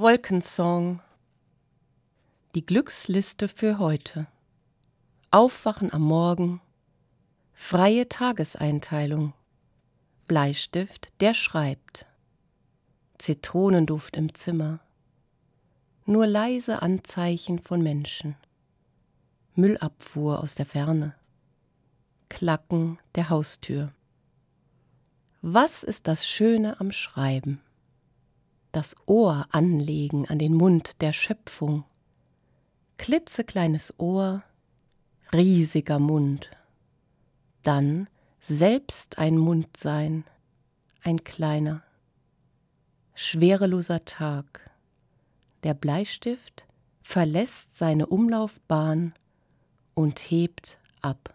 Wolkensong. Die Glücksliste für heute. Aufwachen am Morgen. Freie Tageseinteilung. Bleistift, der schreibt. Zitronenduft im Zimmer. Nur leise Anzeichen von Menschen. Müllabfuhr aus der Ferne. Klacken der Haustür. Was ist das Schöne am Schreiben? Das Ohr anlegen an den Mund der Schöpfung. Klitzekleines Ohr, riesiger Mund. Dann selbst ein Mund sein, ein kleiner. Schwereloser Tag. Der Bleistift verlässt seine Umlaufbahn und hebt ab.